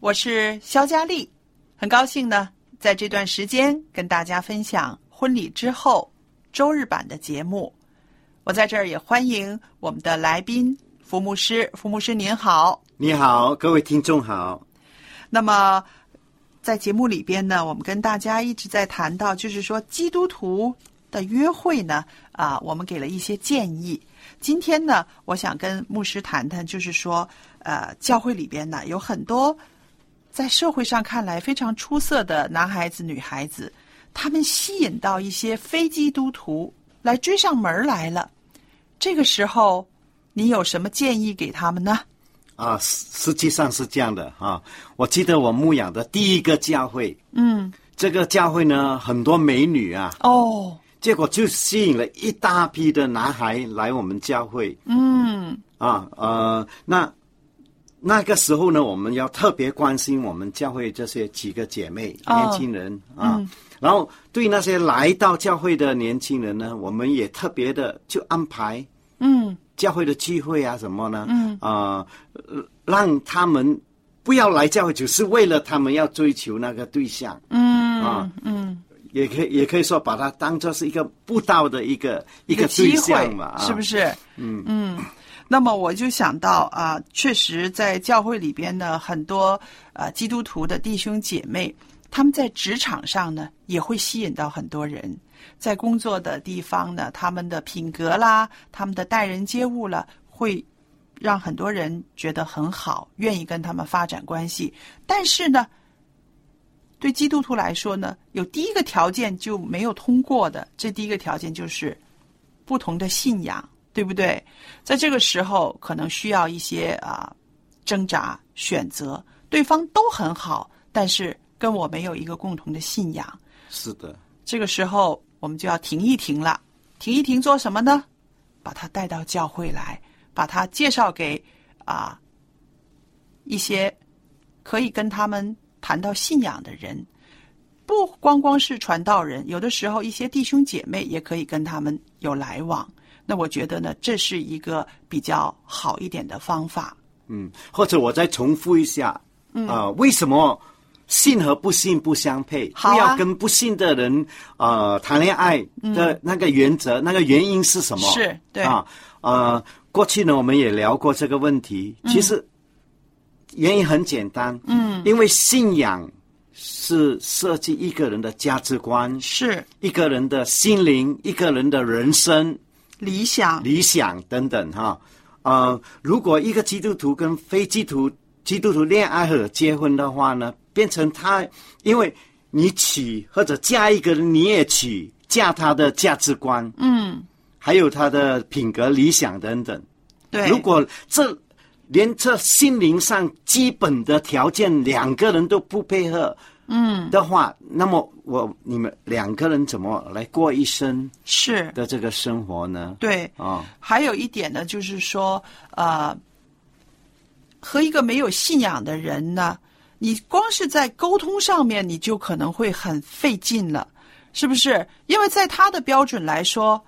我是肖佳丽，很高兴呢，在这段时间跟大家分享婚礼之后周日版的节目。我在这儿也欢迎我们的来宾福牧师，福牧师您好。你好，各位听众好。那么在节目里边呢，我们跟大家一直在谈到，就是说基督徒的约会呢，啊，我们给了一些建议。今天呢，我想跟牧师谈谈，就是说，呃，教会里边呢有很多在社会上看来非常出色的男孩子、女孩子，他们吸引到一些非基督徒来追上门来了。这个时候，你有什么建议给他们呢？啊，实实际上是这样的啊。我记得我牧养的第一个教会，嗯，这个教会呢很多美女啊，哦，结果就吸引了一大批的男孩来我们教会嗯。啊。呃，那那个时候呢，我们要特别关心我们教会这些几个姐妹、哦年轻人啊。然后对那些来到教会的年轻人呢，我们也特别的就安排嗯教会的聚会啊什么呢？嗯啊、呃让他们不要来教会，只是为了他们要追求那个对象，嗯啊嗯，也可以也可以说把它当做是一个布道的一个一个机对象会嘛，啊是不？是？嗯嗯。那么我就想到啊，确实在教会里边呢，很多呃基督徒的弟兄姐妹，他们在职场上呢也会吸引到很多人，在工作的地方呢，他们的品格啦，他们的待人接物了，会让很多人觉得很好，愿意跟他们发展关系。但是呢，对基督徒来说呢，有第一个条件就没有通过的，这第一个条件就是不同的信仰，对不对？在这个时候，可能需要一些啊挣扎选择，对方都很好，但是跟我没有一个共同的信仰，是的，这个时候我们就要停一停了。停一停做什么呢？把他带到教会来，把他介绍给啊一些可以跟他们谈到信仰的人。不光光是传道人，有的时候一些弟兄姐妹也可以跟他们有来往。那我觉得呢，这是一个比较好一点的方法。嗯，或者我再重复一下，嗯啊、为什么信和不信不相配？啊不要跟不信的人呃谈恋爱的那个原则，那个原因是什么？是对啊，呃，过去呢我们也聊过这个问题，其实原因很简单，嗯，因为信仰是设计一个人的价值观，是一个人的心灵，一个人的人生。理想，理想等等哈。呃，如果一个基督徒跟非基督基督徒恋爱或者结婚的话呢，变成他，因为你娶或者嫁一个人，你也娶嫁他的价值观，嗯，还有他的品格、理想等等。对。如果这连这心灵上基本的条件两个人都不配合，嗯，的话，那么我你们两个人怎么来过一生是，的这个生活呢？对。啊、还有一点呢，就是说，呃，和一个没有信仰的人呢，你光是在沟通上面，你就可能会很费劲了，是不是？因为在他的标准来说，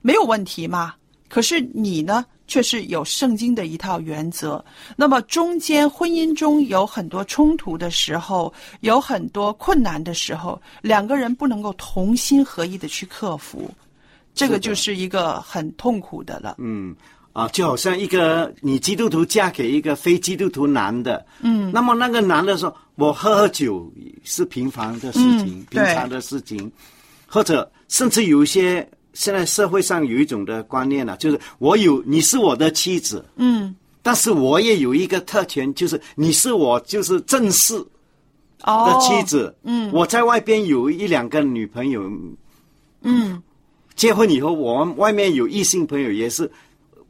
没有问题嘛。可是你呢，却是有圣经的一套原则。那么中间婚姻中有很多冲突的时候，有很多困难的时候，两个人不能够同心合意的去克服，这个就是一个很痛苦的了。嗯。啊，就好像一个你基督徒嫁给一个非基督徒男的，嗯，那么那个男的说，我喝喝酒是平凡的事情，嗯平常的事情，或者甚至有一些现在社会上有一种的观念啊，就是我有你是我的妻子，嗯，但是我也有一个特权，就是你是我就是正式哦的妻子，嗯，我在外边有一两个女朋友，嗯，结婚以后，我们外面有异性朋友也是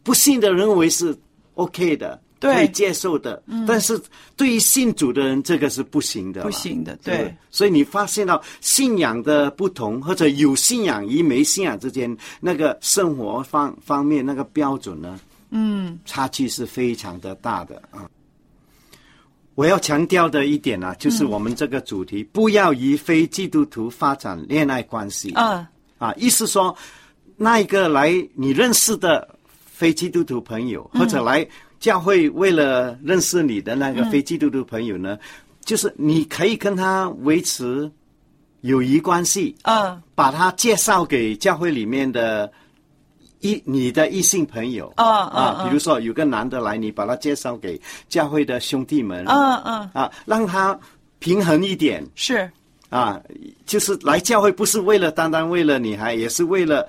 不幸的认为是 OK 的，对可以接受的。但是对于信主的人，这个是不行的，不行的对。所以你发现到信仰的不同，或者有信仰与没信仰之间，那个生活方方面那个标准呢，嗯，差距是非常的大的啊。我要强调的一点呢、就是我们这个主题，不要与非基督徒发展恋爱关系。嗯，啊，意思说，那一个来你认识的非基督徒朋友，或者来教会为了认识你的那个非基督徒朋友呢，就是你可以跟他维持友谊关系，嗯，把他介绍给教会里面的异你的异性朋友。嗯啊，嗯。比如说有个男的来，你把他介绍给教会的兄弟们。嗯嗯，啊，让他平衡一点。是，啊，就是来教会不是为了单单为了女孩也是为了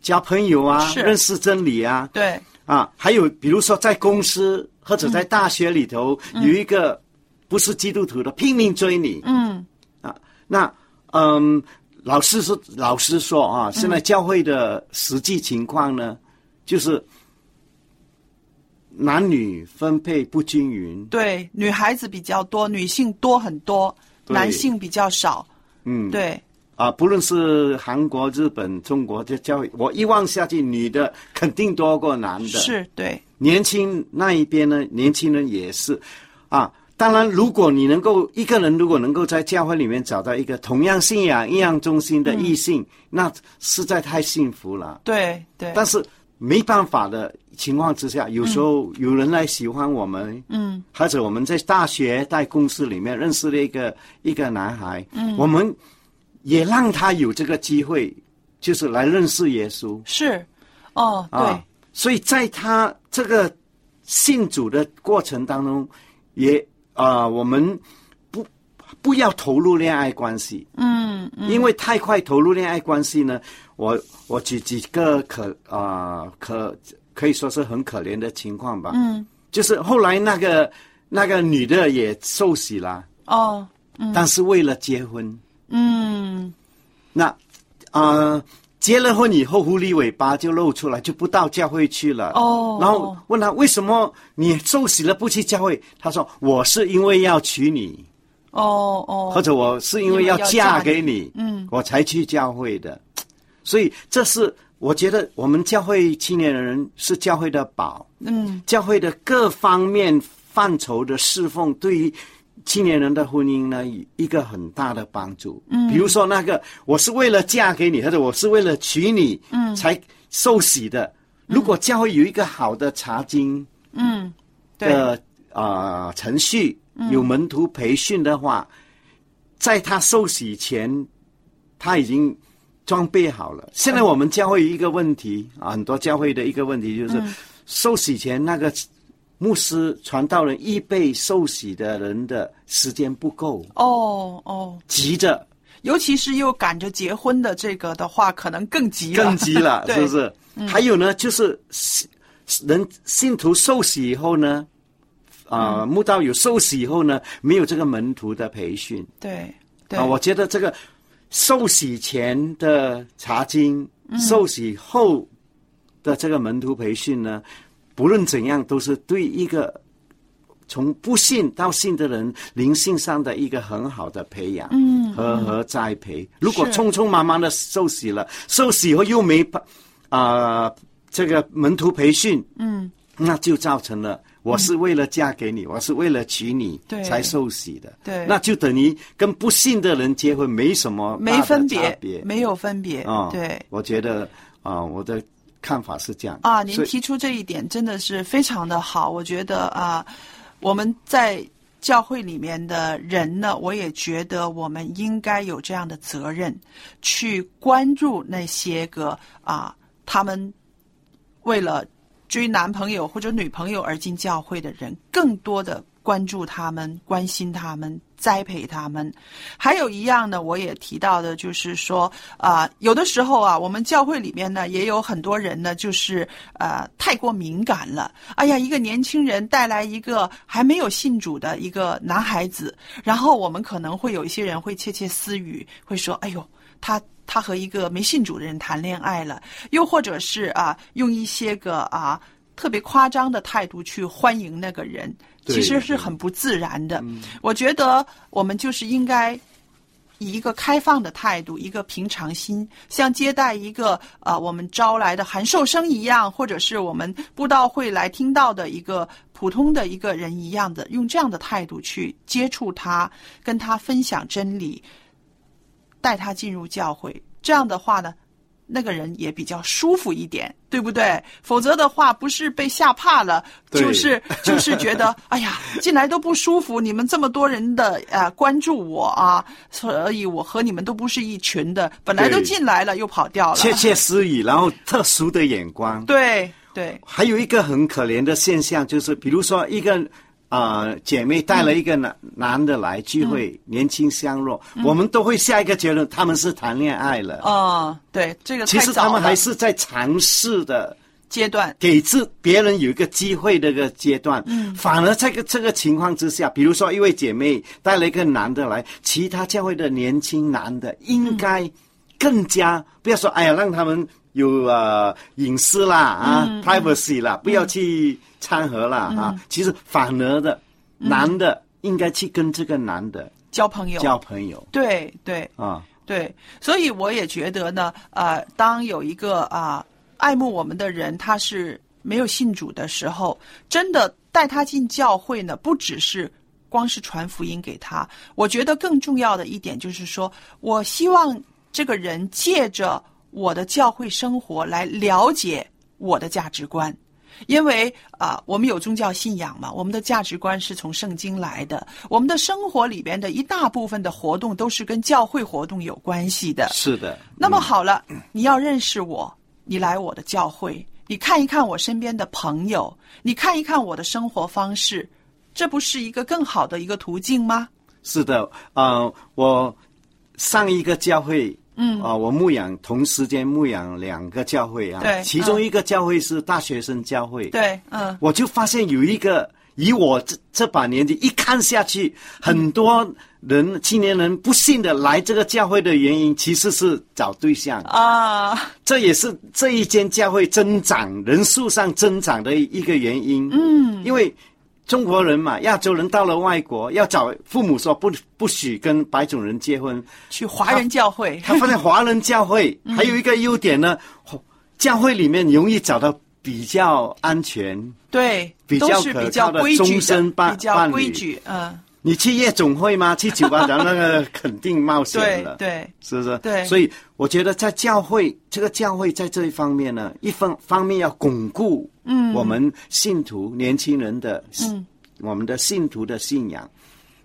交朋友啊，认识真理啊，对，啊，还有比如说在公司或者在大学里头、有一个不是基督徒的拼命追你，嗯，啊，那嗯，老师说老师说啊，现在教会的实际情况呢，就是男女分配不均匀，对，女孩子比较多，女性多很多，男性比较少，嗯，对，啊，不论是韩国、日本、中国的教育，我一望下去，女的肯定多过男的。是，对，年轻那一边呢，年轻人也是，啊，当然，如果你能够一个人如果能够在教会里面找到一个同样信仰、一样忠心的异性，那实在太幸福了。对，对，但是没办法的情况之下，有时候有人来喜欢我们，嗯，或者我们在大学、在公司里面认识了一个一个男孩，嗯，我们也让他有这个机会，就是来认识耶稣。是，哦，对。啊，。所以在他这个信主的过程当中，也啊、我们不不要投入恋爱关系，嗯，嗯。因为太快投入恋爱关系呢，我我举几个可啊、可可以说是很可怜的情况吧。嗯，就是后来那个那个女的也受洗了，哦，但是为了结婚，嗯，那啊、呃结了婚以后，狐狸尾巴就露出来，就不到教会去了。哦。然后问他为什么你受洗了不去教会？他说我是因为要娶你，哦哦，或者我是因为要嫁给你，嗯，我才去教会的。所以这是我觉得我们教会青年人是教会的宝，嗯，教会的各方面范畴的侍奉，对于青年人的婚姻呢，一个很大的帮助。嗯，比如说那个，我是为了嫁给你，或者我是为了娶你，嗯，才受洗的。如果教会有一个好的查经嗯，的啊、呃程序，有门徒培训的话，在他受洗前，他已经装备好了。现在我们教会一个问题啊，很多教会的一个问题就是，受洗前那个牧师传道人预备受洗的人的时间不够，哦哦，急着。尤其是又赶着结婚的这个的话，可能更急了，更急了，是不是？还有呢，就是信人信徒受洗以后呢，啊、慕道友受洗以后呢，没有这个门徒的培训。对对。啊，我觉得这个受洗前的查经，受洗后的这个门徒培训呢，不论怎样都是对一个从不信到信的人灵性上的一个很好的培养，嗯，和和栽培。如果匆匆忙忙的受洗了，受洗以后又没啊、这个门徒培训，嗯，那就造成了我是为了嫁给你，我是为了娶你对。才受洗的，对。那就等于跟不信的人结婚没什么没分别没有分别，啊、对。我觉得啊、我的看法是这样啊，您提出这一点真的是非常的好，我觉得啊，我们在教会里面的人呢，我也觉得我们应该有这样的责任，去关注那些个啊，他们为了追男朋友或者女朋友而进教会的人，更多的关注他们、关心他们、栽培他们。还有一样呢，我也提到的，就是说啊、有的时候啊，我们教会里面呢，也有很多人呢，就是呃太过敏感了。哎呀，一个年轻人带来一个还没有信主的一个男孩子，然后我们可能会有一些人会窃窃私语，会说：“哎呦，他。”他和一个没信主的人谈恋爱了，又或者是啊，用一些个啊特别夸张的态度去欢迎那个人，其实是很不自然的。我觉得我们就是应该以一个开放的态度，一个平常心，像接待一个呃我们招来的函授生一样，或者是我们布道会来听到的一个普通的一个人一样的，用这样的态度去接触他，跟他分享真理，带他进入教会。这样的话呢，那个人也比较舒服一点，对不对？否则的话，不是被吓怕了，就是就是觉得，哎呀，进来都不舒服。你们这么多人的呃关注我啊，所以我和你们都不是一群的。本来都进来了，又跑掉了。窃窃私语，然后特殊的眼光。对对，还有一个很可怜的现象，就是比如说一个啊、呃姐妹带了一个男、男的来聚会，年轻相若，我们都会下一个结论，他们是谈恋爱了。哦，对，这个其实他们还是在尝试的，阶段。给自别人有一个机会的一个阶段。嗯，反而这个这个情况之下，比如说一位姐妹带了一个男的来，其他教会的年轻男的应该更加、不要说哎呀，让他们有呃隐私啦啊、privacy 啦，不要去掺和了、啊。其实反而的，男的应该去跟这个男的交朋友，交朋友对对，啊。对，所以我也觉得呢，呃，当有一个啊、爱慕我们的人，他是没有信主的时候，真的带他进教会呢，不只是光是传福音给他，我觉得更重要的一点就是说，我希望这个人借着我的教会生活来了解我的价值观。因为啊、我们有宗教信仰嘛，我们的价值观是从圣经来的，我们的生活里边的一大部分的活动都是跟教会活动有关系的。是的，那么好了，你要认识我，你来我的教会，你看一看我身边的朋友，你看一看我的生活方式，这不是一个更好的一个途径吗？是的，呃，我上一个教会，嗯，啊、我牧养同时间牧养两个教会啊，对其中一个教会是大学生教会，，对，嗯，我就发现有一个，以我这这把年纪一看下去，很多人青年人不信的来这个教会的原因，其实是找对象，啊，这也是这一间教会增长人数上增长的一个原因。嗯，因为中国人嘛，亚洲人到了外国要找父母说不不许跟白种人结婚，去华人教会，他放在华人教会 嗯。还有一个优点呢，教会里面容易找到比较安全。对，比较可靠的终身伴比较伴侣。规矩，嗯，你去夜总会吗？去酒吧，咱那个肯定冒险了。对对，是不是？对所以我觉得在教会这个教会在这一方面呢，一方方面要巩固嗯我们信徒年轻人的嗯我们的信徒的信仰，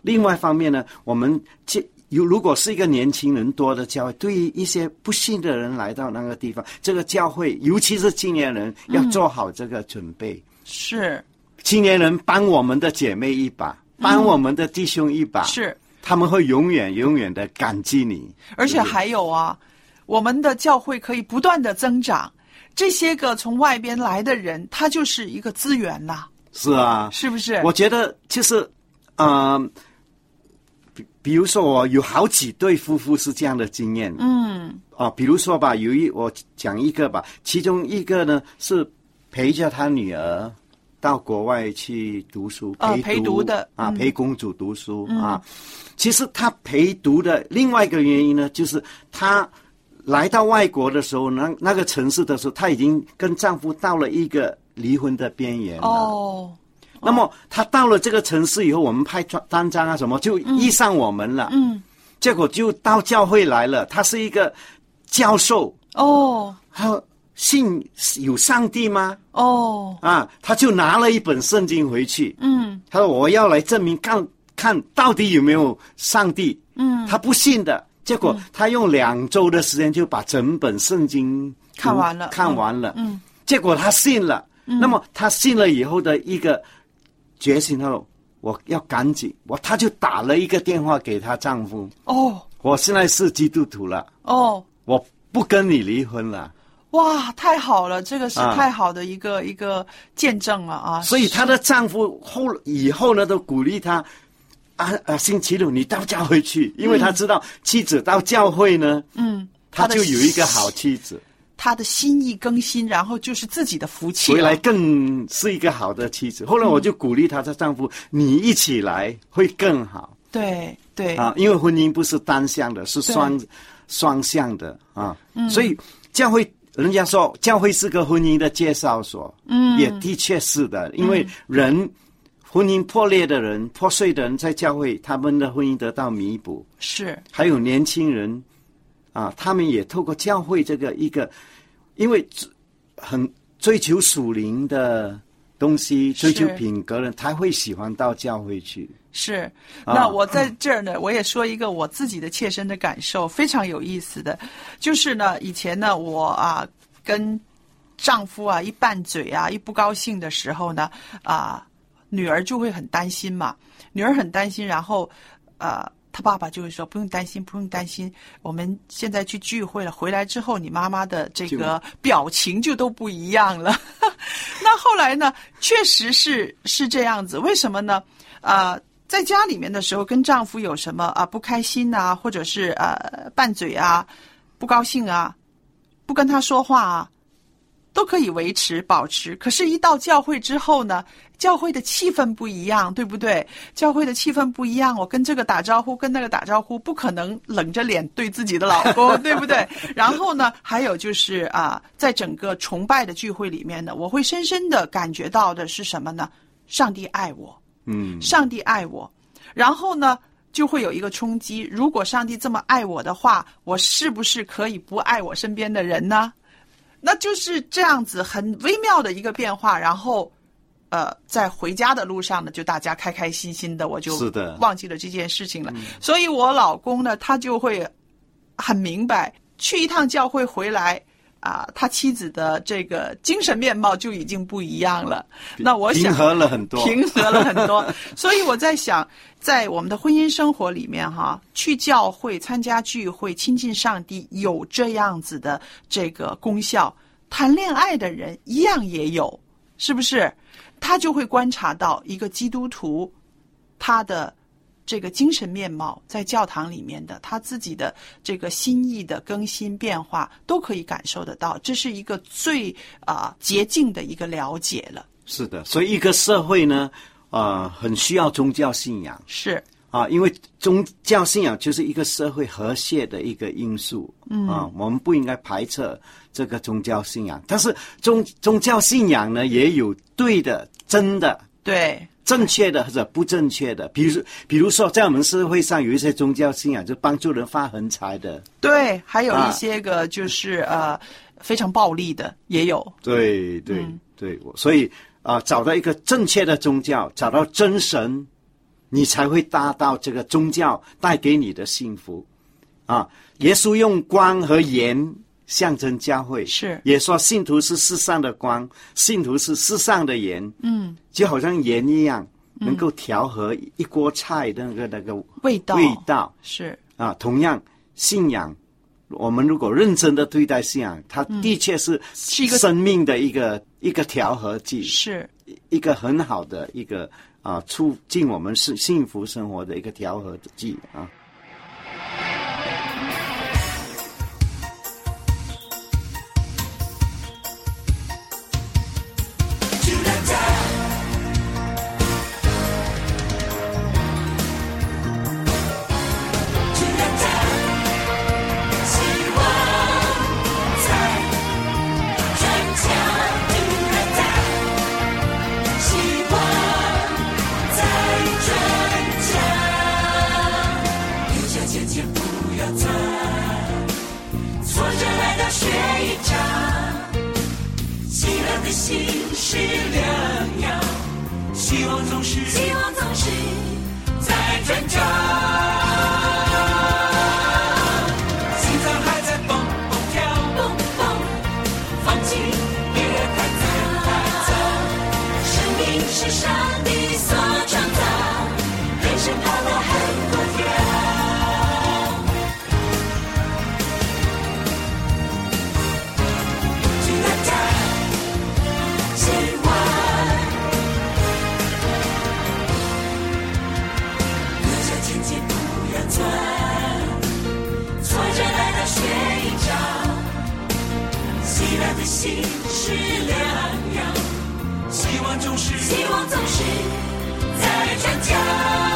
另外一方面呢，我们这。有如果是一个年轻人多的教会，对于一些不信的人来到那个地方，这个教会尤其是青年人要做好这个准备。是青年人帮我们的姐妹一把，帮我们的弟兄一把，是，他们会永远永远的感激你。而且还有啊，我们的教会可以不断的增长，这些个从外边来的人，他就是一个资源呐、是啊，是不是？我觉得就是，呃，比比如说我有好几对夫妇是这样的经验，嗯。啊，比如说吧，有一我讲一个吧，其中一个呢是陪着他女儿到国外去读书，啊陪陪读的啊，嗯陪公主读书、啊。其实她陪读的另外一个原因呢，就是她来到外国的时候，那那个城市的时候，她已经跟丈夫到了一个离婚的边缘了。哦，那么她到了这个城市以后，我们拍专单张啊什么，就遇上我们了。嗯，结果就到教会来了。他是一个教授，哦，他信有上帝吗？哦，啊，他就拿了一本圣经回去。嗯他说：“我要来证明看看到底有没有上帝。”嗯，他不信的。结果他用两周的时间就把整本圣经看完了看完了。嗯，结果他信了。嗯那么他信了以后的一个决心，他说：“我要赶紧。”我他就打了一个电话给她丈夫。哦，我现在是基督徒了，哦，我不跟你离婚了。哇，太好了，这个是啊太好的一个、一个见证了啊！所以她的丈夫后以后呢，都鼓励她啊啊，星期六你到教会去，因为他知道妻子到教会呢，嗯，他就有一个好妻子，他的心意更新，然后就是自己的福气。回来更是一个好的妻子。后来我就鼓励她的丈夫，你一起来会更好对对啊，因为婚姻不是单向的，是双双向的啊。所以教会。人家说教会是个婚姻的介绍所，嗯，也的确是的，因为人婚姻破裂的人、破碎的人在教会，他们的婚姻得到弥补。是还有年轻人啊，他们也透过教会这个一个，因为追很追求属灵的东西，追求品格的人，他会喜欢到教会去。是。啊那我在这儿呢，我也说一个我自己的切身的感受，非常有意思的，就是呢，以前呢，我啊跟丈夫啊一拌嘴啊，一不高兴的时候呢，啊，女儿就会很担心嘛，女儿很担心，然后呃。他爸爸就会说：“不用担心，不用担心。我们现在去聚会了，回来之后，你妈妈的这个表情就都不一样了。那后来呢，确实是是这样子。为什么呢？啊、在家里面的时候，跟丈夫有什么啊不开心啊，或者是呃拌嘴啊、不高兴啊，不跟他说话啊，都可以维持保持。可是，一到教会之后呢，教会的气氛不一样，对不对？教会的气氛不一样，我跟这个打招呼，跟那个打招呼，不可能冷着脸对自己的老公，对不对？然后呢，还有就是啊，在整个崇拜的聚会里面呢，我会深深的感觉到的是什么呢？上帝爱我。嗯，上帝爱我，然后呢，就会有一个冲击。如果上帝这么爱我的话，我是不是可以不爱我身边的人呢？那就是这样子很微妙的一个变化。然后，呃，在回家的路上呢，就大家开开心心的，我就是的忘记了这件事情了。所以我老公呢，他就会很明白，去一趟教会回来。啊，他妻子的这个精神面貌就已经不一样了。那我想平和了很多。平和了很多。所以我在想，在我们的婚姻生活里面，哈，去教会参加聚会、亲近上帝，有这样子的这个功效。谈恋爱的人一样也有，是不是？他就会观察到一个基督徒，他的这个精神面貌，在教堂里面的他自己的这个心意的更新变化，都可以感受得到。这是一个最啊、洁净的一个了解了。是的，所以一个社会呢，啊，很需要宗教信仰是。啊，因为宗教信仰就是一个社会和谐的一个因素。嗯啊，我们不应该排斥这个宗教信仰，但是宗宗教信仰呢，也有对的、真的、对，正确的或者不正确的。比如，比如说，在我们社会上有一些宗教信仰，就帮助人发横财的。对，还有啊一些个就是、呃非常暴力的也有。对对、嗯对，我所以啊、找到一个正确的宗教，找到真神，你才会达到这个宗教带给你的幸福。啊，耶稣用光和盐象征教会，是。也说信徒是世上的光，信徒是世上的盐。嗯，就好像盐一样，能够调和一锅菜的那个那个味道。味道。是。啊。同样，信仰，我们如果认真的对待信仰，它的确是嗯是一个生命的一个一个调和剂，是。一个很好的一个啊，促进我们是幸福生活的一个调和剂啊。学一张，喜乐的心是良药，希望总是希望总是在成长。心是良药。希望总是希望总是在转角。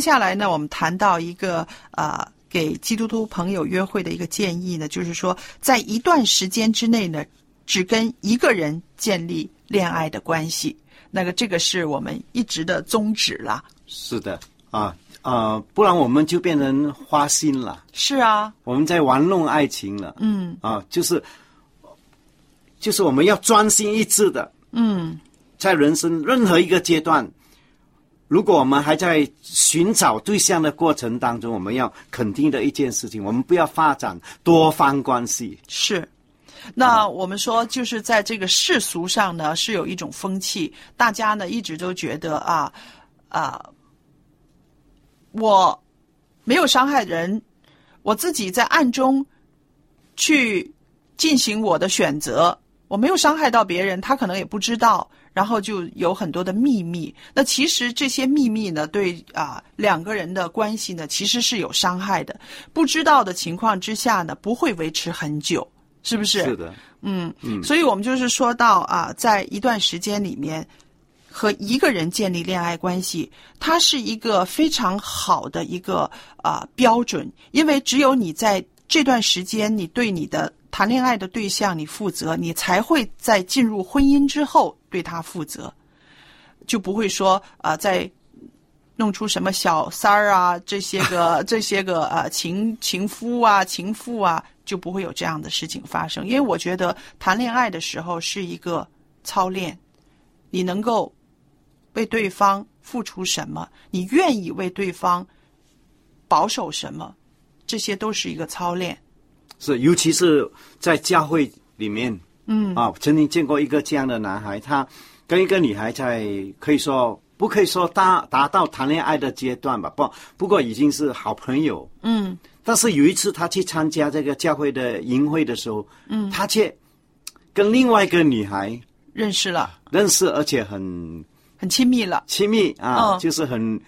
接下来呢，我们谈到一个呃，给基督徒朋友约会的一个建议呢，就是说，在一段时间之内呢，只跟一个人建立恋爱的关系。那个，这个是我们一直的宗旨了。是的，啊啊，不然我们就变成花心了，是啊，我们在玩弄爱情了。嗯啊，就是就是我们要专心一致的，嗯，在人生任何一个阶段，如果我们还在寻找对象的过程当中，我们要肯定的一件事情，我们不要发展多方关系。是。那我们说，就是在这个世俗上呢，是有一种风气，大家呢一直都觉得啊啊，我没有伤害人，我自己在暗中去进行我的选择，我没有伤害到别人，他可能也不知道，然后就有很多的秘密。那其实这些秘密呢，对啊两个人的关系呢，其实是有伤害的。不知道的情况之下呢，不会维持很久，是不是？是的，嗯，所以我们就是说到啊，在一段时间里面，和一个人建立恋爱关系，它是一个非常好的一个啊、标准，因为只有你在这段时间，你对你的谈恋爱的对象你负责，你才会在进入婚姻之后对他负责，就不会说啊、在。弄出什么小三儿啊，这些个 这些个呃情情夫啊、情妇啊，就不会有这样的事情发生。因为我觉得谈恋爱的时候是一个操练，你能够为对方付出什么，你愿意为对方保守什么，这些都是一个操练。是，尤其是在教会里面，嗯。啊，曾经见过一个这样的男孩，他跟一个女孩在可以说不可以说达达到谈恋爱的阶段吧，不，不过已经是好朋友。嗯。但是有一次他去参加这个教会的营会的时候，嗯，他却跟另外一个女孩认识了，认识，而且很很亲密了，亲密啊，嗯。就是很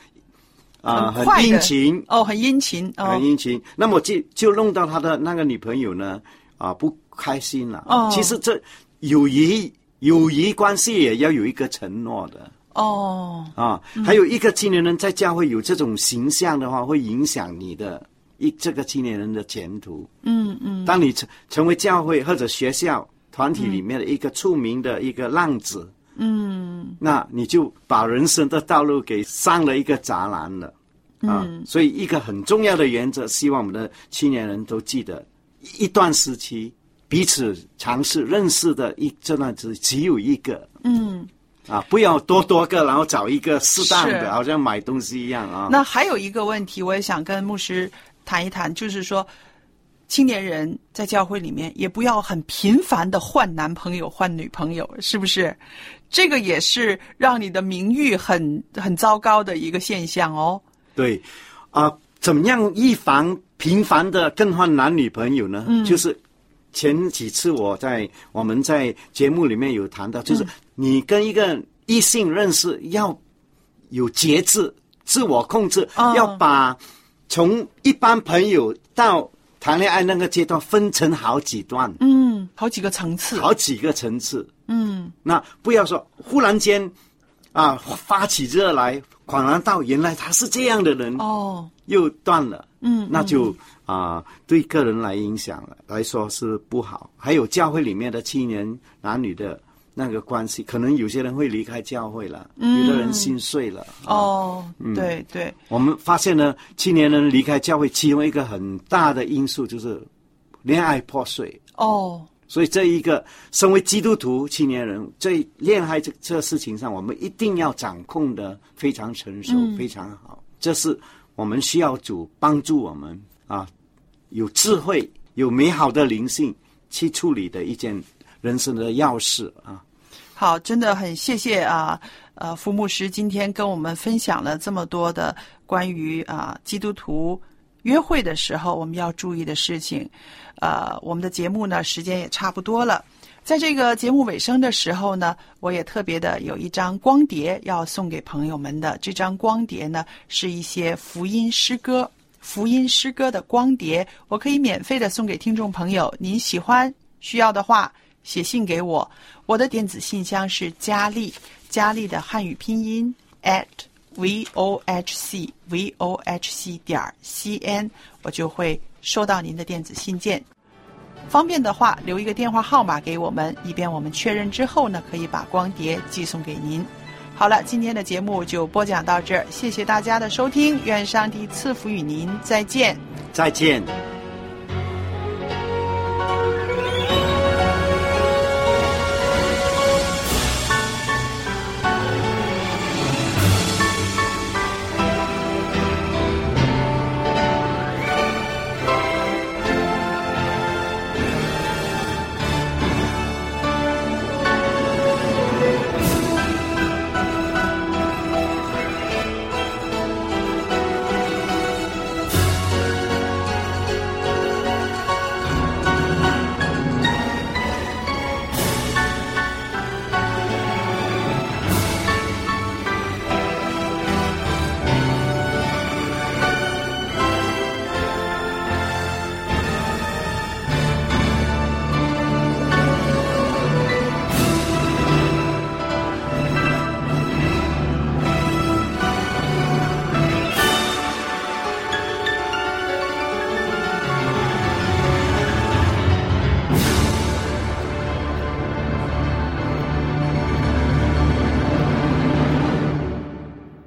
啊、很殷勤，哦，很殷勤哦很，殷勤。那么就就弄到他的那个女朋友呢啊不开心了。哦其实这友谊友谊关系也要有一个承诺的哦，啊。还有一个青年人在教会有这种形象的话，会影响你的一这个青年人的前途。嗯嗯当你成成为教会或者学校团体里面的一个出名的一个浪子，嗯那你就把人生的道路给上了一个栅栏了。啊，嗯所以一个很重要的原则，希望我们的青年人都记得，一段时期彼此尝试认识的一这段只只有一个嗯。啊，不要多多个，然后找一个适当的，好像买东西一样啊。那还有一个问题，我也想跟牧师谈一谈，就是说，青年人在教会里面也不要很频繁的换男朋友、换女朋友，是不是？这个也是让你的名誉很很糟糕的一个现象哦。对，啊、怎么样预防频繁的更换男女朋友呢？嗯就是前几次我在我们在节目里面有谈到，就是你跟一个异性认识要有节制、自我控制，哦要把从一般朋友到谈恋爱那个阶段分成好几段、嗯，好几个层次。好几个层次。嗯那不要说忽然间啊发起热来，恍然到原来他是这样的人。哦，又断了，嗯那就啊、对个人来影响了来说是不好。还有教会里面的青年男女的那个关系，可能有些人会离开教会了，有的人心碎了。啊，哦，对对，我们发现呢，青年人离开教会，其中一个很大的因素就是恋爱破碎。哦，所以这一个身为基督徒青年人，在恋爱这这事情上，我们一定要掌控的非常成熟，嗯非常好。这是我们需要主帮助我们啊，有智慧、有美好的灵性去处理的一件人生的要事啊。好，真的很谢谢啊，呃，福牧师今天跟我们分享了这么多的关于啊基督徒约会的时候我们要注意的事情。呃，我们的节目呢时间也差不多了，在这个节目尾声的时候呢，我也特别的有一张光碟要送给朋友们的。这张光碟呢是一些福音诗歌。福音诗歌的光碟，我可以免费的送给听众朋友。您喜欢需要的话，写信给我。我的电子信箱是佳丽，佳丽的汉语拼音 at v o h c v o h c 点 c n，我就会收到您的电子信件。方便的话，留一个电话号码给我们，以便我们确认之后呢，可以把光碟寄送给您。好了，今天的节目就播讲到这儿，谢谢大家的收听，愿上帝赐福与您，再见。再见。